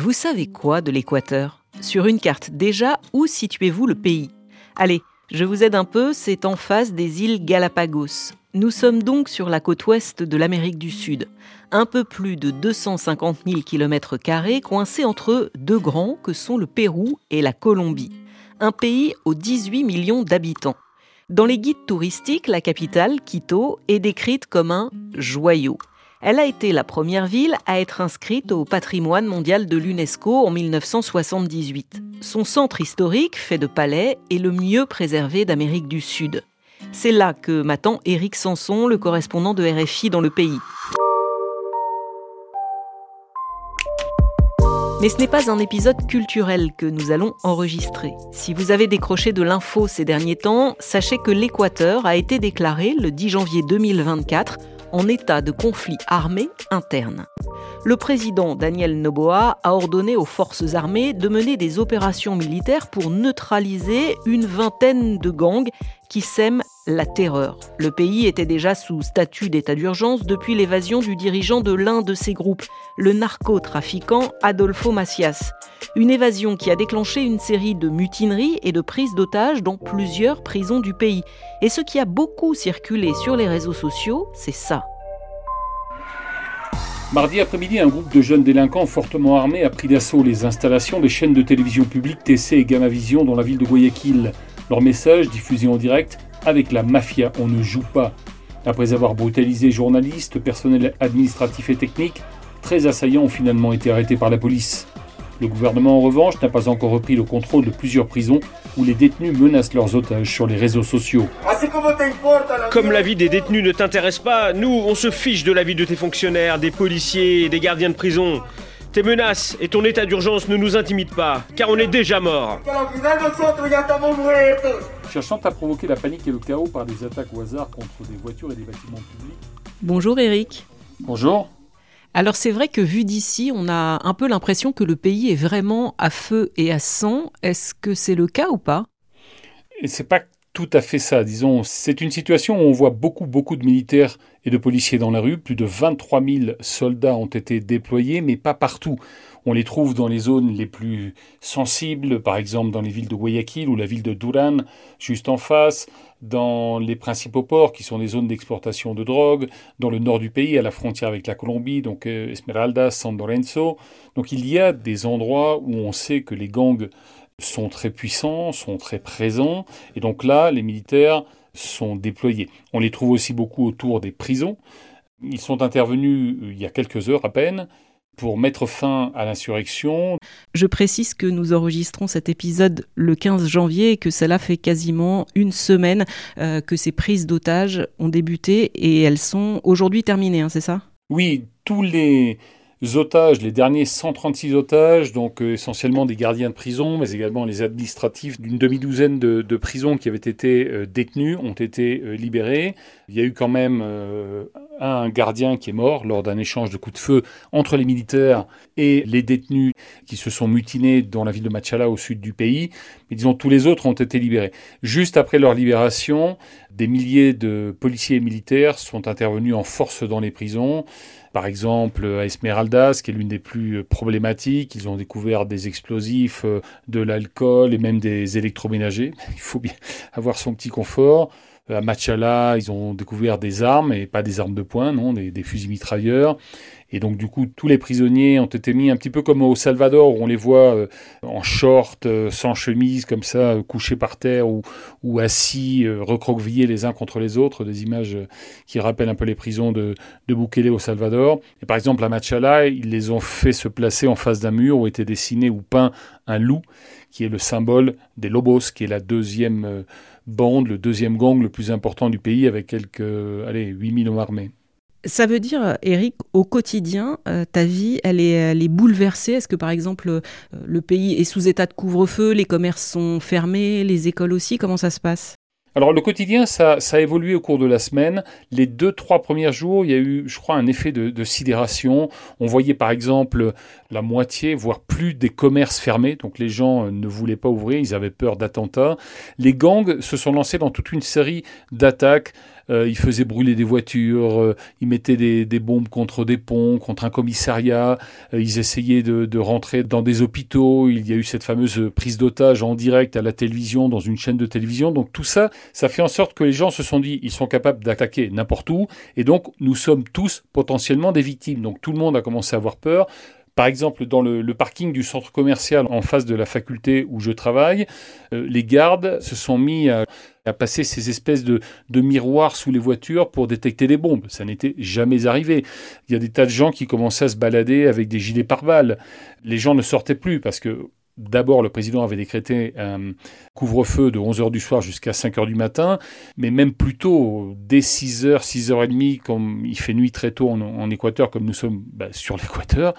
Vous savez quoi de l'Équateur? Sur une carte déjà, où situez-vous le pays? Allez, je vous aide un peu, c'est en face des îles Galapagos. Nous sommes donc sur la côte ouest de l'Amérique du Sud, un peu plus de 250 000 km coincés entre deux grands que sont le Pérou et la Colombie, un pays aux 18 millions d'habitants. Dans les guides touristiques, la capitale, Quito, est décrite comme un joyau. Elle a été la première ville à être inscrite au patrimoine mondial de l'UNESCO en 1978. Son centre historique, fait de palais, est le mieux préservé d'Amérique du Sud. C'est là que m'attend Éric Sanson, le correspondant de RFI dans le pays. Mais ce n'est pas un épisode culturel que nous allons enregistrer. Si vous avez décroché de l'info ces derniers temps, sachez que l'Équateur a été déclaré le 10 janvier 2024 en état de conflit armé interne. Le président Daniel Noboa a ordonné aux forces armées de mener des opérations militaires pour neutraliser une vingtaine de gangs qui sèment la terreur. Le pays était déjà sous statut d'état d'urgence depuis l'évasion du dirigeant de l'un de ces groupes, le narcotrafiquant Adolfo Macias. Une évasion qui a déclenché une série de mutineries et de prises d'otages dans plusieurs prisons du pays. Et ce qui a beaucoup circulé sur les réseaux sociaux, c'est ça. Mardi après-midi, un groupe de jeunes délinquants fortement armés a pris d'assaut les installations des chaînes de télévision publiques TC et Gamma Vision dans la ville de Guayaquil. Leur message, diffusé en direct, avec la mafia, on ne joue pas. Après avoir brutalisé journalistes, personnel administratif et technique, 13 assaillants ont finalement été arrêtés par la police. Le gouvernement, en revanche, n'a pas encore repris le contrôle de plusieurs prisons où les détenus menacent leurs otages sur les réseaux sociaux. Comme la vie des détenus ne t'intéresse pas, nous, on se fiche de la vie de tes fonctionnaires, des policiers des gardiens de prison. Tes menaces et ton état d'urgence ne nous intimident pas, car on est déjà morts. Cherchant à provoquer la panique et le chaos par des attaques au hasard contre des voitures et des bâtiments publics. Bonjour Eric. Bonjour. Alors c'est vrai que vu d'ici, on a un peu l'impression que le pays est vraiment à feu et à sang. Est-ce que c'est le cas ou pas? Et c'est pas tout à fait ça. Disons, c'est une situation où on voit beaucoup, beaucoup de militaires et de policiers dans la rue. Plus de 23 000 soldats ont été déployés, mais pas partout. On les trouve dans les zones les plus sensibles, par exemple dans les villes de Guayaquil ou la ville de Duran, juste en face, dans les principaux ports qui sont des zones d'exportation de drogue, dans le nord du pays, à la frontière avec la Colombie, donc euh, Esmeralda, San Lorenzo. Donc il y a des endroits où on sait que les gangs sont très puissants, sont très présents, et donc là, les militaires sont déployés. On les trouve aussi beaucoup autour des prisons. Ils sont intervenus euh, il y a quelques heures à peine pour mettre fin à l'insurrection. Je précise que nous enregistrons cet épisode le 15 janvier et que cela fait quasiment une semaine euh, que ces prises d'otages ont débuté et elles sont aujourd'hui terminées, hein, c'est ça? Oui, tous les otages, les derniers 136 otages, donc euh, essentiellement des gardiens de prison, mais également les administratifs d'une demi-douzaine de, prisons qui avaient été euh, détenus, ont été libérés. Il y a eu quand même un gardien qui est mort lors d'un échange de coups de feu entre les militaires et les détenus qui se sont mutinés dans la ville de Machala au sud du pays. Mais disons, tous les autres ont été libérés. Juste après leur libération, des milliers de policiers et militaires sont intervenus en force dans les prisons. Par exemple, à Esmeraldas, qui est l'une des plus problématiques, ils ont découvert des explosifs, euh, de l'alcool et même des électroménagers. Il faut bien avoir son petit confort. À Machala, ils ont découvert des armes, et pas des armes de poing, non, des, fusils mitrailleurs. Et donc, du coup, tous les prisonniers ont été mis un petit peu comme au Salvador, où on les voit euh, en short, euh, sans chemise, comme ça, euh, couchés par terre ou, ou assis, recroquevillés les uns contre les autres, des images qui rappellent un peu les prisons de, de Bukele au Salvador. Et par exemple, à Machala, ils les ont fait se placer en face d'un mur où était dessiné ou peint un loup, qui est le symbole des Lobos, qui est la deuxième bande, le deuxième gang le plus important du pays avec quelques, allez, 8000 hommes armés. Ça veut dire, Eric, au quotidien, euh, ta vie, elle est, bouleversée. Est-ce que, par exemple, euh, le pays est sous état de couvre-feu, les commerces sont fermés, les écoles aussi Comment ça se passe? Alors le quotidien, ça, a évolué au cours de la semaine. Les deux, trois premiers jours, il y a eu, je crois, un effet de, sidération. On voyait par exemple la moitié, voire plus des commerces fermés. Donc les gens euh, ne voulaient pas ouvrir, ils avaient peur d'attentats. Les gangs se sont lancés dans toute une série d'attaques ils faisaient brûler des voitures, ils mettaient des, bombes contre des ponts, contre un commissariat, ils essayaient de, de, rentrer dans des hôpitaux, il y a eu cette fameuse prise d'otage en direct à la télévision, dans une chaîne de télévision. Donc tout ça, ça fait en sorte que les gens se sont dit, ils sont capables d'attaquer n'importe où, et donc nous sommes tous potentiellement des victimes. Donc tout le monde a commencé à avoir peur. Par exemple, dans le, parking du centre commercial en face de la faculté où je travaille, euh, les gardes se sont mis à, passer ces espèces de, miroirs sous les voitures pour détecter des bombes. Ça n'était jamais arrivé. Il y a des tas de gens qui commençaient à se balader avec des gilets pare-balles. Les gens ne sortaient plus parce que D'abord, le président avait décrété couvre-feu de 11h du soir jusqu'à 5h du matin, mais même plus tôt, dès 6h, 6h30, comme il fait nuit très tôt en, Équateur, comme nous sommes bah, sur l'Équateur,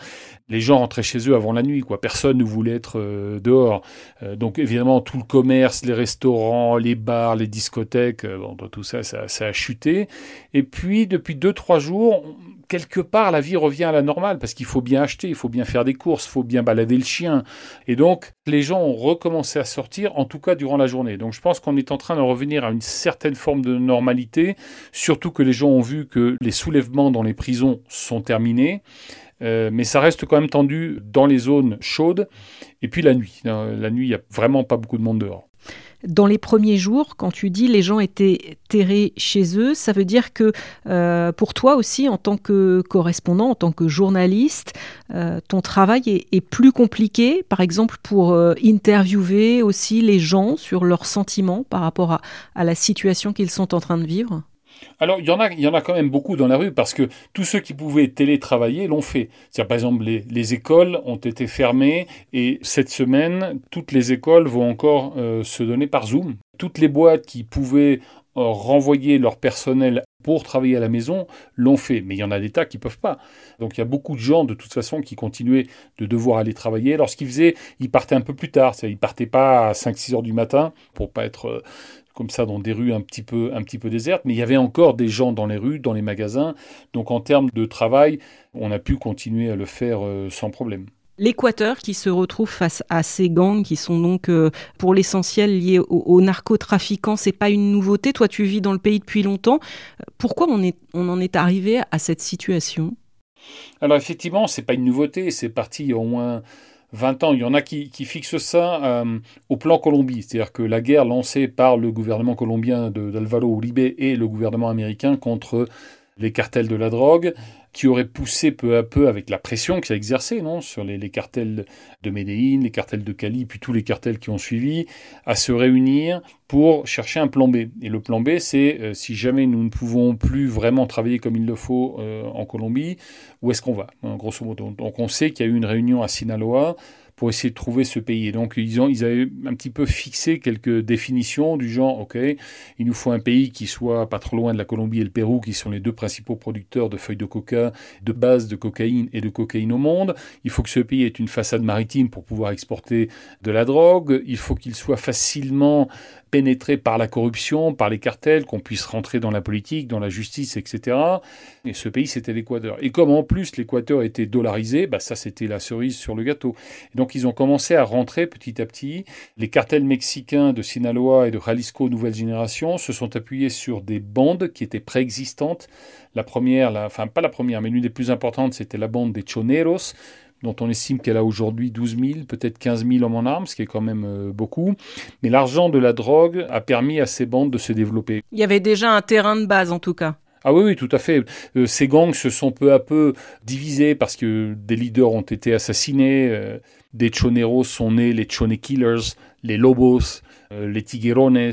les gens rentraient chez eux avant la nuit. Quoi. Personne ne voulait être euh, dehors. Euh, donc évidemment, tout le commerce, les restaurants, les bars, les discothèques, euh, tout ça, ça, ça, a chuté. Et puis, depuis 2-3 jours, quelque part, la vie revient à la normale parce qu'il faut bien acheter, il faut bien faire des courses, il faut bien balader le chien. Et donc, les gens ont recommencé à sortir, en tout cas durant la journée. Donc, je pense qu'on est en train de revenir à une certaine forme de normalité, surtout que les gens ont vu que les soulèvements dans les prisons sont terminés. Euh, mais ça reste quand même tendu dans les zones chaudes. Et puis la nuit. La nuit, il n'y a vraiment pas beaucoup de monde dehors. Dans les premiers jours, quand tu dis les gens étaient terrés chez eux, ça veut dire que euh, pour toi aussi, en tant que correspondant, en tant que journaliste, euh, ton travail est, plus compliqué, par exemple pour euh, interviewer aussi les gens sur leurs sentiments par rapport à la situation qu'ils sont en train de vivre? Alors, il y, en a, quand même beaucoup dans la rue parce que tous ceux qui pouvaient télétravailler l'ont fait. cest par exemple, les, écoles ont été fermées et cette semaine, toutes les écoles vont encore euh, se donner par Zoom. Toutes les boîtes qui pouvaient euh, renvoyer leur personnel pour travailler à la maison l'ont fait, mais il y en a des tas qui ne peuvent pas. Donc il y a beaucoup de gens de toute façon qui continuaient de devoir aller travailler. Lorsqu'ils faisaient, ils partaient un peu plus tard, ils partaient pas à 5-6 heures du matin pour pas être euh, comme ça dans des rues un petit peu un petit peu désertes, mais il y avait encore des gens dans les rues, dans les magasins. Donc en termes de travail, on a pu continuer à le faire euh, sans problème. L'Équateur qui se retrouve face à ces gangs qui sont donc euh, pour l'essentiel liés aux, narcotrafiquants, c'est pas une nouveauté. Toi, tu vis dans le pays depuis longtemps. Pourquoi on, est, on en est arrivé à cette situation? Alors effectivement, c'est pas une nouveauté. C'est parti au moins 20 ans. Il y en a qui, fixent ça euh, au plan Colombie, c'est-à-dire que la guerre lancée par le gouvernement colombien d'Alvaro Uribe et le gouvernement américain contre les cartels de la drogue, qui aurait poussé peu à peu, avec la pression que ça exerçait non, sur les, cartels de Medellín, les cartels de Cali, puis tous les cartels qui ont suivi, à se réunir pour chercher un plan B. Et le plan B, c'est euh, si jamais nous ne pouvons plus vraiment travailler comme il le faut euh, en Colombie, où est-ce qu'on va, hein, grosso modo? Donc on sait qu'il y a eu une réunion à Sinaloa pour essayer de trouver ce pays. Et donc, ils, ont, ils avaient un petit peu fixé quelques définitions du genre, OK, il nous faut un pays qui soit pas trop loin de la Colombie et le Pérou, qui sont les deux principaux producteurs de feuilles de coca, de base de cocaïne et de cocaïne au monde. Il faut que ce pays ait une façade maritime pour pouvoir exporter de la drogue. Il faut qu'il soit facilement pénétré par la corruption, par les cartels, qu'on puisse rentrer dans la politique, dans la justice, etc. Et ce pays, c'était l'Équateur. Et comme en plus l'Équateur était dollarisé, bah ça c'était la cerise sur le gâteau. donc ils ont commencé à rentrer petit à petit. Les cartels mexicains de Sinaloa et de Jalisco Nouvelle Génération se sont appuyés sur des bandes qui étaient préexistantes. La première, la, enfin pas la première, mais l'une des plus importantes, c'était la bande des Choneros, dont on estime qu'elle a aujourd'hui 12 000, peut-être 15 000 hommes en armes, ce qui est quand même euh, beaucoup. Mais l'argent de la drogue a permis à ces bandes de se développer. Il y avait déjà un terrain de base en tout cas. Ah oui, oui, tout à fait. Euh, ces gangs se sont peu à peu divisés parce que des leaders ont été assassinés. Euh, des choneros sont nés les chone killers, les lobos, les tiguerones,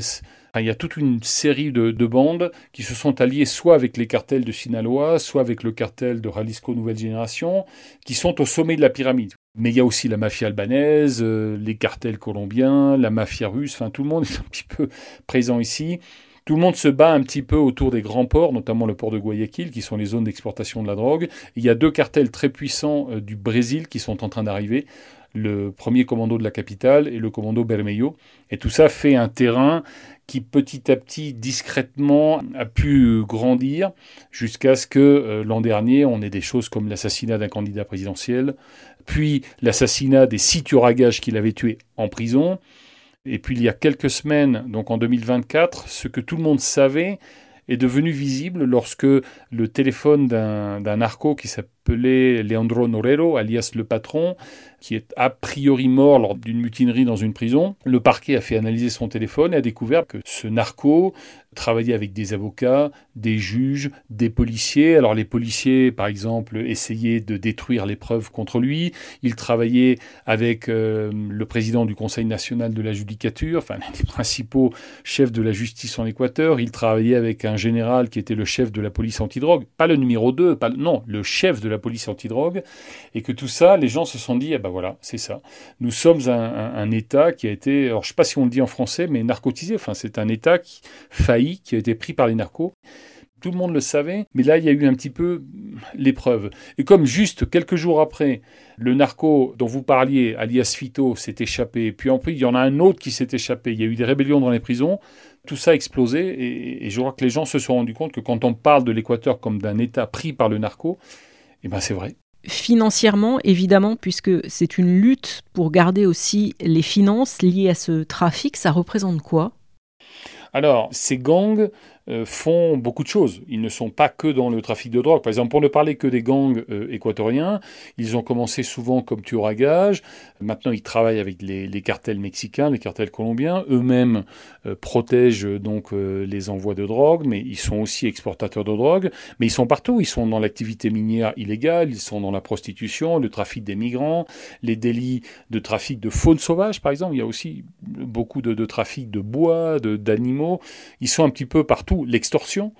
il y a toute une série de, bandes qui se sont alliées soit avec les cartels de Sinaloa, soit avec le cartel de Jalisco Nouvelle Génération, qui sont au sommet de la pyramide. Mais il y a aussi la mafia albanaise, euh, les cartels colombiens, la mafia russe, enfin tout le monde est un petit peu présent ici. Tout le monde se bat un petit peu autour des grands ports, notamment le port de Guayaquil, qui sont les zones d'exportation de la drogue. Il y a deux cartels très puissants euh, du Brésil qui sont en train d'arriver le premier commando de la capitale et le commando Bermejo. Et tout ça fait un terrain qui petit à petit, discrètement, a pu grandir jusqu'à ce que euh, l'an dernier, on ait des choses comme l'assassinat d'un candidat présidentiel, puis l'assassinat des six tueurs à gages qu'il avait tués en prison, et puis il y a quelques semaines, donc en 2024, ce que tout le monde savait, est devenu visible lorsque le téléphone d'un narco qui Leandro Norero, alias le patron, qui est a priori mort lors d'une mutinerie dans une prison. Le parquet a fait analyser son téléphone et a découvert que ce narco travaillait avec des avocats, des juges, des policiers. Alors les policiers, par exemple, essayaient de détruire les preuves contre lui. Il travaillait avec euh, le président du Conseil national de la judicature, enfin l'un des principaux chefs de la justice en Équateur. Il travaillait avec un général qui était le chef de la police antidrogue, pas le numéro 2, pas, non, le chef de la police antidrogue. Et que tout ça, les gens se sont dit, ah ben voilà, c'est ça. Nous sommes un, État qui a été, alors je sais pas si on le dit en français, mais narcotisé. Enfin, c'est un État qui failli, qui a été pris par les narcos. Tout le monde le savait, mais là, il y a eu un petit peu l'épreuve. Et comme juste quelques jours après, le narco dont vous parliez, alias Fito, s'est échappé, puis en plus, il y en a un autre qui s'est échappé, il y a eu des rébellions dans les prisons, tout ça a explosé, et, je crois que les gens se sont rendus compte que quand on parle de l'Équateur comme d'un État pris par le narco, eh ben c'est vrai. Financièrement, évidemment, puisque c'est une lutte pour garder aussi les finances liées à ce trafic, ça représente quoi? Alors, ces gangs font beaucoup de choses. Ils ne sont pas que dans le trafic de drogue. Par exemple, pour ne parler que des gangs euh, équatoriens, ils ont commencé souvent comme tueurs à gages. Maintenant, ils travaillent avec les, cartels mexicains, les cartels colombiens. Eux-mêmes euh, protègent donc les envois de drogue, mais ils sont aussi exportateurs de drogue. Mais ils sont partout. Ils sont dans l'activité minière illégale, ils sont dans la prostitution, le trafic des migrants, les délits de trafic de faune sauvage, par exemple. Il y a aussi beaucoup de, de trafic de bois, d'animaux. Ils sont un petit peu partout l'extorsion.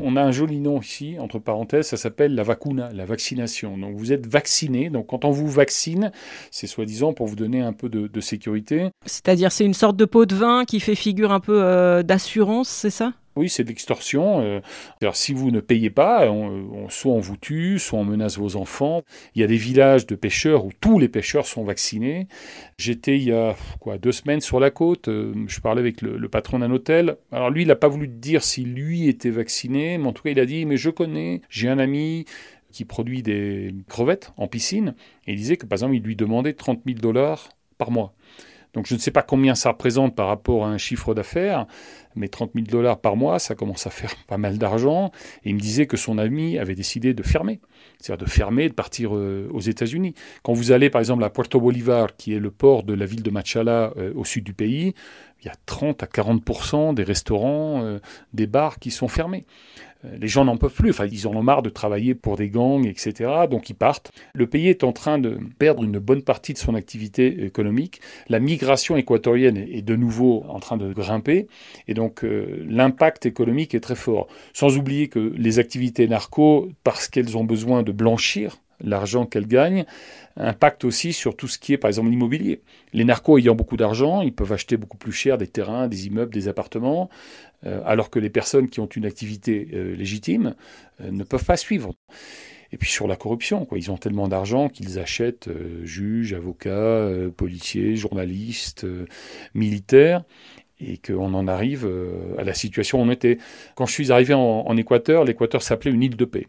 On a un joli nom ici, entre parenthèses, ça s'appelle la vacuna, la vaccination. Donc vous êtes vacciné, donc quand on vous vaccine, c'est soi-disant pour vous donner un peu de, sécurité. C'est-à-dire c'est une sorte de pot de vin qui fait figure un peu euh, d'assurance, c'est ça? Oui, c'est de l'extorsion. Euh, si vous ne payez pas, on, soit on vous tue, soit on menace vos enfants. Il y a des villages de pêcheurs où tous les pêcheurs sont vaccinés. J'étais il y a quoi, deux semaines sur la côte. Euh, je parlais avec le, patron d'un hôtel. Alors lui, il n'a pas voulu dire si lui était vacciné, mais en tout cas, il a dit Mais je connais, j'ai un ami qui produit des crevettes en piscine. Et il disait que par exemple, il lui demandait 30 000 dollars par mois. Donc je ne sais pas combien ça représente par rapport à un chiffre d'affaires, mais 30 000 dollars par mois, ça commence à faire pas mal d'argent. Et il me disait que son ami avait décidé de fermer, c'est-à-dire de fermer, de partir euh, aux États-Unis. Quand vous allez par exemple à Puerto Bolivar, qui est le port de la ville de Machala euh, au sud du pays, il y a 30 à 40% des restaurants, euh, des bars qui sont fermés. Euh, les gens n'en peuvent plus, enfin, ils en ont marre de travailler pour des gangs, etc. Donc ils partent. Le pays est en train de perdre une bonne partie de son activité économique. La migration équatorienne est de nouveau en train de grimper. Et donc euh, l'impact économique est très fort. Sans oublier que les activités narco, parce qu'elles ont besoin de blanchir, l'argent qu'elles gagnent impacte aussi sur tout ce qui est par exemple l'immobilier. Les narcos ayant beaucoup d'argent, ils peuvent acheter beaucoup plus cher des terrains, des immeubles, des appartements, euh, alors que les personnes qui ont une activité euh, légitime euh, ne peuvent pas suivre. Et puis sur la corruption, quoi. ils ont tellement d'argent qu'ils achètent juges, avocats, policiers, journalistes, militaires et qu'on en arrive à la situation où on était. Quand je suis arrivé en Équateur, l'Équateur s'appelait une île de paix.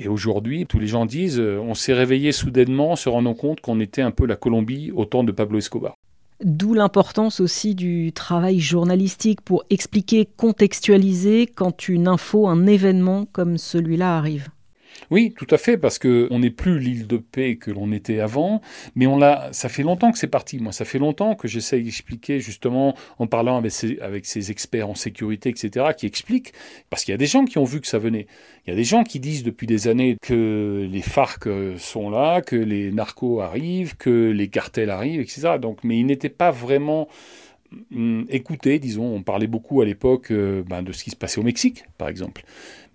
Et aujourd'hui, tous les gens disent, euh, on s'est réveillé soudainement, se rendant compte qu'on était un peu la Colombie au temps de Pablo Escobar. D'où l'importance aussi du travail journalistique pour expliquer, contextualiser quand une info, un événement comme celui-là arrive. Oui, tout à fait, parce que on n'est plus l'île de paix que l'on était avant, mais on l'a. Ça fait longtemps que c'est parti. Moi, ça fait longtemps que j'essaye d'expliquer justement en parlant avec ces, avec ces experts en sécurité, etc., qui expliquent parce qu'il y a des gens qui ont vu que ça venait. Il y a des gens qui disent depuis des années que les FARC sont là, que les narcos arrivent, que les cartels arrivent, etc. Donc, mais ils n'étaient pas vraiment hum, écoutés, disons. On parlait beaucoup à l'époque euh, ben, de ce qui se passait au Mexique, par exemple.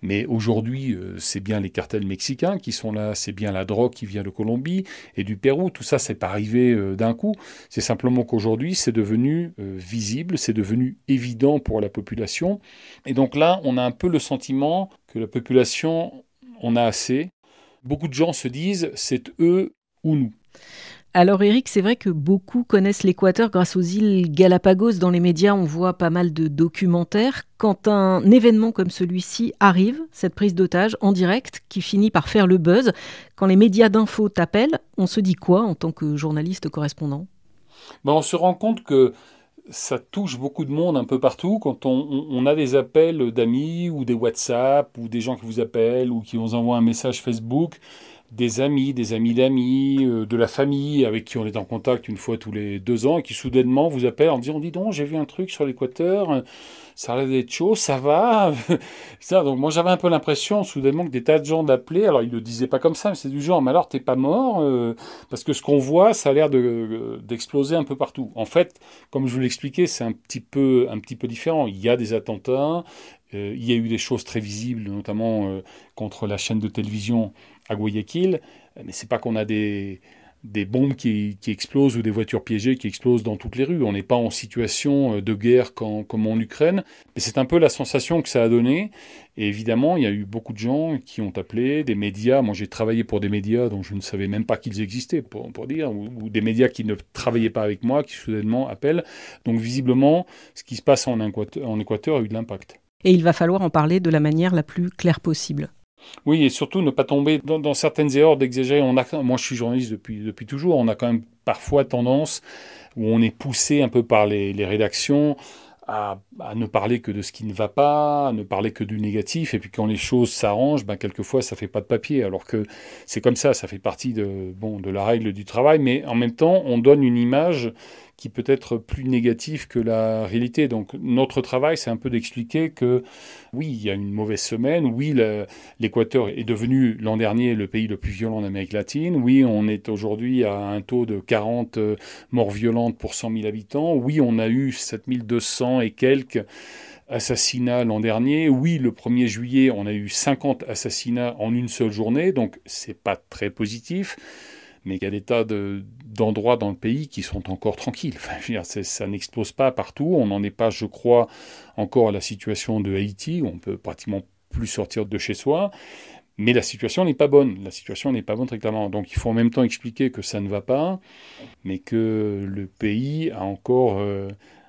Mais aujourd'hui, euh, c'est bien les cartels mexicains qui sont là, c'est bien la drogue qui vient de Colombie et du Pérou. Tout ça, c'est pas arrivé euh, d'un coup. C'est simplement qu'aujourd'hui, c'est devenu visible, c'est devenu évident pour la population. Et donc là, on a un peu le sentiment que la population en a assez. Beaucoup de gens se disent, c'est eux ou nous. Alors Eric, c'est vrai que beaucoup connaissent l'Équateur grâce aux îles Galapagos. Dans les médias, on voit pas mal de documentaires. Quand un événement comme celui-ci arrive, cette prise d'otage en direct, qui finit par faire le buzz, quand les médias d'info t'appellent, on se dit quoi en tant que journaliste correspondant? Ben, On se rend compte que ça touche beaucoup de monde un peu partout. Quand on, a des appels d'amis ou des WhatsApp ou des gens qui vous appellent ou qui vous envoient un message Facebook, des amis, des amis d'amis, euh, de la famille avec qui on est en contact une fois tous les deux ans et qui soudainement vous appellent en disant Dis donc, j'ai vu un truc sur l'équateur, ça a d'être chaud, ça va. ça, donc moi j'avais un peu l'impression soudainement que des tas de gens l'appelaient. Alors ils le disaient pas comme ça, mais c'est du genre Mais alors t'es pas mort euh, Parce que ce qu'on voit, ça a l'air d'exploser un peu partout. En fait, comme je vous l'expliquais, c'est un petit peu un petit peu différent. Il y a des attentats. Euh, il y a eu des choses très visibles, notamment contre la chaîne de télévision à Guayaquil, mais c'est pas qu'on a des, des bombes qui, explosent ou des voitures piégées qui explosent dans toutes les rues. On n'est pas en situation euh, de guerre comme en Ukraine, mais c'est un peu la sensation que ça a donné. Et évidemment, il y a eu beaucoup de gens qui ont appelé, des médias. Moi, j'ai travaillé pour des médias dont je ne savais même pas qu'ils existaient, pour, pour dire, ou, des médias qui ne travaillaient pas avec moi, qui soudainement appellent. Donc, visiblement, ce qui se passe en Équateur a eu de l'impact. Et il va falloir en parler de la manière la plus claire possible. Oui, et surtout ne pas tomber dans, certaines erreurs d'exagérer. Moi, je suis journaliste depuis, toujours. On a quand même parfois tendance, où on est poussé un peu par les, rédactions, à, ne parler que de ce qui ne va pas, à ne parler que du négatif, et puis quand les choses s'arrangent, ben quelquefois ça fait pas de papier, alors que c'est comme ça, ça fait partie de, bon, de la règle du travail, mais en même temps, on donne une image qui peut être plus négatif que la réalité. Donc notre travail, c'est un peu d'expliquer que oui, il y a une mauvaise semaine, oui, l'Équateur est devenu l'an dernier le pays le plus violent d'Amérique latine, oui, on est aujourd'hui à un taux de 40 euh, morts violentes pour 100 000 habitants, oui, on a eu 7200 et quelques assassinats l'an dernier. Oui, le 1er juillet, on a eu 50 assassinats en une seule journée, donc c'est pas très positif mais il y a des tas d'endroits dans le pays qui sont encore tranquilles. Ça n'explose pas partout. On n'en est pas, je crois, encore à la situation de Haïti, où on peut pratiquement plus sortir de chez soi. Mais la situation n'est pas bonne. La situation n'est pas bonne très clairement. Donc il faut en même temps expliquer que ça ne va pas, mais que le pays a encore euh,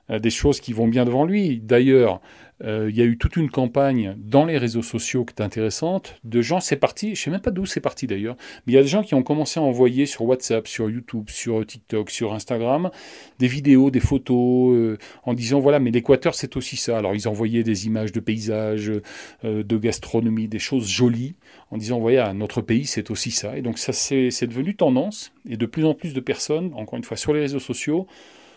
des choses qui vont bien devant lui. D'ailleurs, euh, il y a eu toute une campagne dans les réseaux sociaux qui est intéressante, de gens, c'est parti, je ne sais même pas d'où c'est parti d'ailleurs, mais il y a des gens qui ont commencé à envoyer sur WhatsApp, sur YouTube, sur TikTok, sur Instagram, des vidéos, des photos, euh, en disant voilà, mais l'Équateur c'est aussi ça. Alors ils envoyaient des images de paysages, euh, de gastronomie, des choses jolies, en disant voilà, notre pays c'est aussi ça. Et donc ça c'est devenu tendance, et de plus en plus de personnes, encore une fois sur les réseaux sociaux,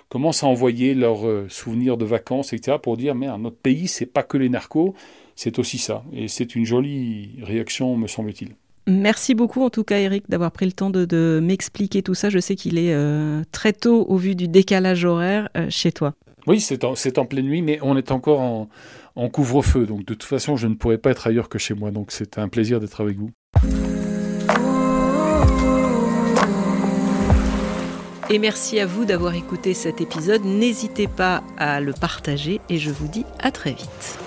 commencent à envoyer leurs euh, souvenirs de vacances, etc., pour dire, mais notre pays, c'est pas que les narcos, c'est aussi ça. Et c'est une jolie réaction, me semble-t-il. Merci beaucoup en tout cas Eric d'avoir pris le temps de, m'expliquer tout ça. Je sais qu'il est euh, très tôt au vu du décalage horaire euh, chez toi. Oui, c'est en, en, pleine nuit, mais on est encore en, en couvre-feu. Donc de toute façon, je ne pourrais pas être ailleurs que chez moi. Donc c'est un plaisir d'être avec vous. Et merci à vous d'avoir écouté cet épisode. N'hésitez pas à le partager et je vous dis à très vite.